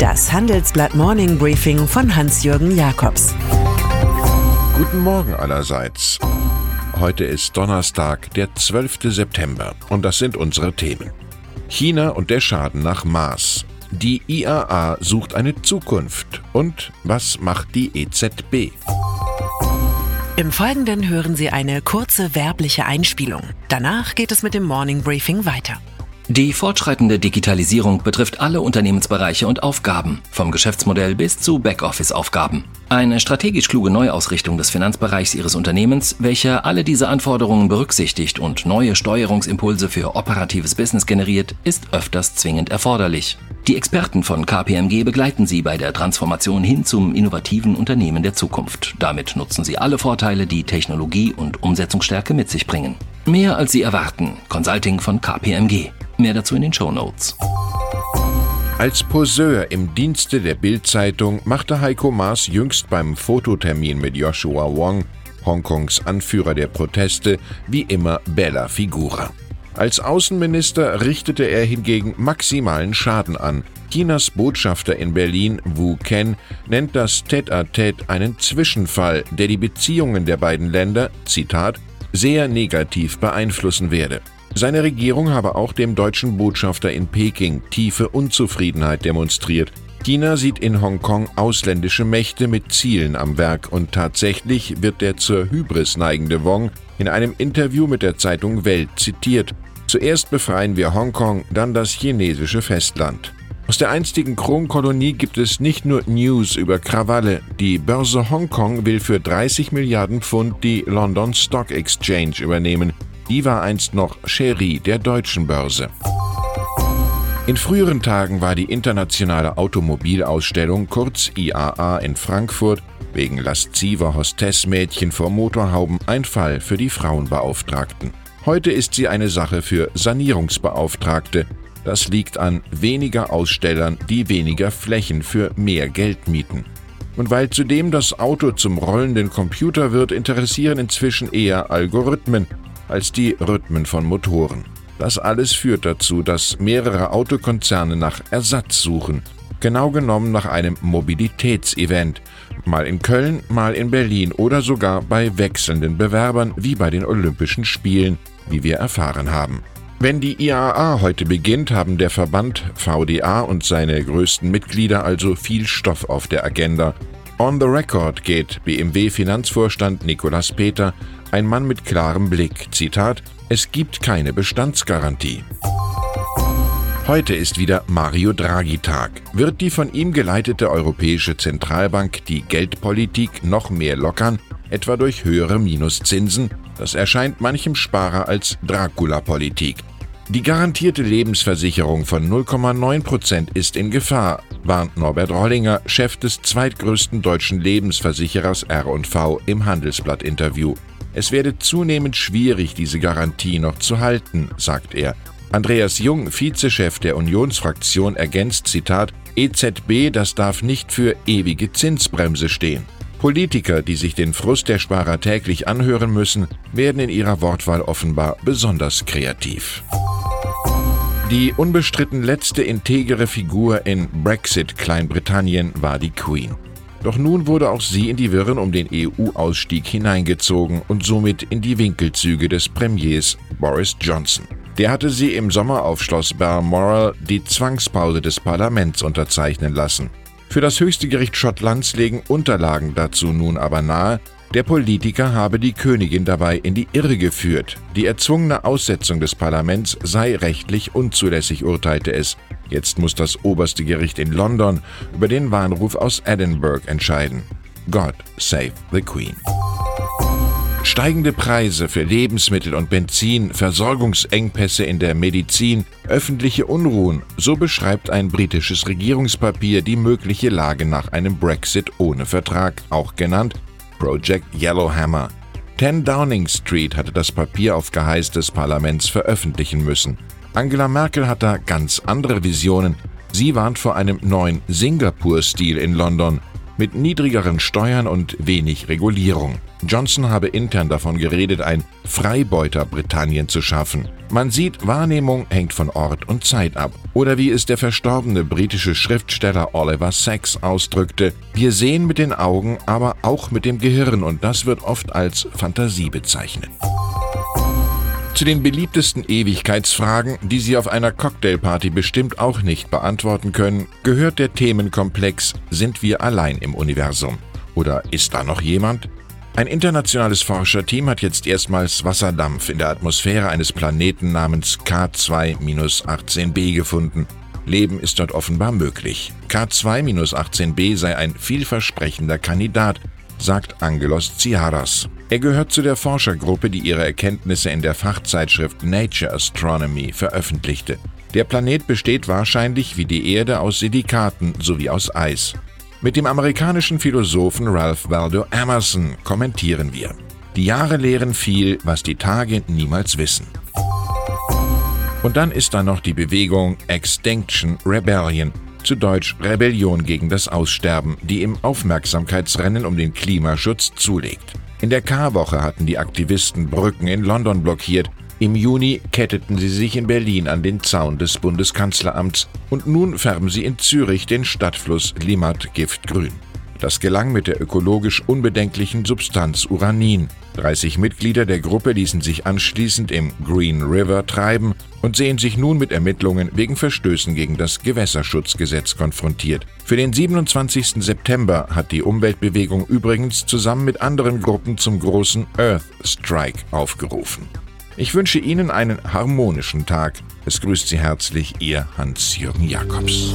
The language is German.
Das Handelsblatt Morning Briefing von Hans-Jürgen Jakobs. Guten Morgen allerseits. Heute ist Donnerstag, der 12. September und das sind unsere Themen. China und der Schaden nach Maß. Die IAA sucht eine Zukunft. Und was macht die EZB? Im Folgenden hören Sie eine kurze werbliche Einspielung. Danach geht es mit dem Morning Briefing weiter. Die fortschreitende Digitalisierung betrifft alle Unternehmensbereiche und Aufgaben, vom Geschäftsmodell bis zu Backoffice-Aufgaben. Eine strategisch kluge Neuausrichtung des Finanzbereichs Ihres Unternehmens, welche alle diese Anforderungen berücksichtigt und neue Steuerungsimpulse für operatives Business generiert, ist öfters zwingend erforderlich. Die Experten von KPMG begleiten Sie bei der Transformation hin zum innovativen Unternehmen der Zukunft. Damit nutzen Sie alle Vorteile, die Technologie und Umsetzungsstärke mit sich bringen. Mehr als Sie erwarten. Consulting von KPMG. Mehr dazu in den Show Notes. Als Poseur im Dienste der Bild-Zeitung machte Heiko Maas jüngst beim Fototermin mit Joshua Wong, Hongkongs Anführer der Proteste, wie immer Bella Figura. Als Außenminister richtete er hingegen maximalen Schaden an. Chinas Botschafter in Berlin, Wu Ken, nennt das Tête-à-Tête einen Zwischenfall, der die Beziehungen der beiden Länder, Zitat, sehr negativ beeinflussen werde. Seine Regierung habe auch dem deutschen Botschafter in Peking tiefe Unzufriedenheit demonstriert. China sieht in Hongkong ausländische Mächte mit Zielen am Werk und tatsächlich wird der zur Hybris neigende Wong in einem Interview mit der Zeitung Welt zitiert. Zuerst befreien wir Hongkong, dann das chinesische Festland. Aus der einstigen Kronkolonie gibt es nicht nur News über Krawalle. Die Börse Hongkong will für 30 Milliarden Pfund die London Stock Exchange übernehmen. Die war einst noch Cherie der deutschen Börse. In früheren Tagen war die internationale Automobilausstellung kurz IAA in Frankfurt wegen lasziver Hostessmädchen vor Motorhauben ein Fall für die Frauenbeauftragten. Heute ist sie eine Sache für Sanierungsbeauftragte. Das liegt an weniger Ausstellern, die weniger Flächen für mehr Geld mieten. Und weil zudem das Auto zum rollenden Computer wird, interessieren inzwischen eher Algorithmen als die Rhythmen von Motoren. Das alles führt dazu, dass mehrere Autokonzerne nach Ersatz suchen, genau genommen nach einem Mobilitätsevent, mal in Köln, mal in Berlin oder sogar bei wechselnden Bewerbern wie bei den Olympischen Spielen, wie wir erfahren haben. Wenn die IAA heute beginnt, haben der Verband VDA und seine größten Mitglieder also viel Stoff auf der Agenda. On the record geht BMW-Finanzvorstand Nicolas Peter ein Mann mit klarem Blick. Zitat: Es gibt keine Bestandsgarantie. Heute ist wieder Mario Draghi-Tag. Wird die von ihm geleitete Europäische Zentralbank die Geldpolitik noch mehr lockern, etwa durch höhere Minuszinsen? Das erscheint manchem Sparer als Dracula-Politik. Die garantierte Lebensversicherung von 0,9 Prozent ist in Gefahr, warnt Norbert Rollinger, Chef des zweitgrößten deutschen Lebensversicherers R&V im Handelsblatt-Interview. Es werde zunehmend schwierig, diese Garantie noch zu halten, sagt er. Andreas Jung, Vizechef der Unionsfraktion, ergänzt Zitat EZB, das darf nicht für ewige Zinsbremse stehen. Politiker, die sich den Frust der Sparer täglich anhören müssen, werden in ihrer Wortwahl offenbar besonders kreativ. Die unbestritten letzte integere Figur in Brexit Kleinbritannien war die Queen. Doch nun wurde auch sie in die Wirren um den EU-Ausstieg hineingezogen und somit in die Winkelzüge des Premiers Boris Johnson. Der hatte sie im Sommer auf Schloss Balmoral die Zwangspause des Parlaments unterzeichnen lassen. Für das höchste Gericht Schottlands legen Unterlagen dazu nun aber nahe, der Politiker habe die Königin dabei in die Irre geführt. Die erzwungene Aussetzung des Parlaments sei rechtlich unzulässig, urteilte es. Jetzt muss das oberste Gericht in London über den Warnruf aus Edinburgh entscheiden. God save the Queen. Steigende Preise für Lebensmittel und Benzin, Versorgungsengpässe in der Medizin, öffentliche Unruhen, so beschreibt ein britisches Regierungspapier die mögliche Lage nach einem Brexit ohne Vertrag, auch genannt Project Yellowhammer. 10 Downing Street hatte das Papier auf Geheiß des Parlaments veröffentlichen müssen. Angela Merkel hat da ganz andere Visionen. Sie warnt vor einem neuen Singapur-Stil in London. mit niedrigeren Steuern und wenig Regulierung. Johnson habe intern davon geredet, ein Freibeuter-Britannien zu schaffen. Man sieht, Wahrnehmung hängt von Ort und Zeit ab. Oder wie es der verstorbene britische Schriftsteller Oliver Sacks ausdrückte, wir sehen mit den Augen, aber auch mit dem Gehirn und das wird oft als Fantasie bezeichnet. Zu den beliebtesten Ewigkeitsfragen, die Sie auf einer Cocktailparty bestimmt auch nicht beantworten können, gehört der Themenkomplex Sind wir allein im Universum? Oder ist da noch jemand? Ein internationales Forscherteam hat jetzt erstmals Wasserdampf in der Atmosphäre eines Planeten namens K2-18b gefunden. Leben ist dort offenbar möglich. K2-18b sei ein vielversprechender Kandidat, sagt Angelos Tsiaras. Er gehört zu der Forschergruppe, die ihre Erkenntnisse in der Fachzeitschrift Nature Astronomy veröffentlichte. Der Planet besteht wahrscheinlich wie die Erde aus Silikaten sowie aus Eis. Mit dem amerikanischen Philosophen Ralph Waldo Emerson kommentieren wir. Die Jahre lehren viel, was die Tage niemals wissen. Und dann ist da noch die Bewegung Extinction Rebellion, zu Deutsch Rebellion gegen das Aussterben, die im Aufmerksamkeitsrennen um den Klimaschutz zulegt. In der Karwoche hatten die Aktivisten Brücken in London blockiert. Im Juni ketteten sie sich in Berlin an den Zaun des Bundeskanzleramts und nun färben sie in Zürich den Stadtfluss Limmat giftgrün. Das gelang mit der ökologisch unbedenklichen Substanz Uranin. 30 Mitglieder der Gruppe ließen sich anschließend im Green River treiben und sehen sich nun mit Ermittlungen wegen Verstößen gegen das Gewässerschutzgesetz konfrontiert. Für den 27. September hat die Umweltbewegung übrigens zusammen mit anderen Gruppen zum großen Earth Strike aufgerufen. Ich wünsche Ihnen einen harmonischen Tag. Es grüßt Sie herzlich Ihr Hans-Jürgen Jakobs.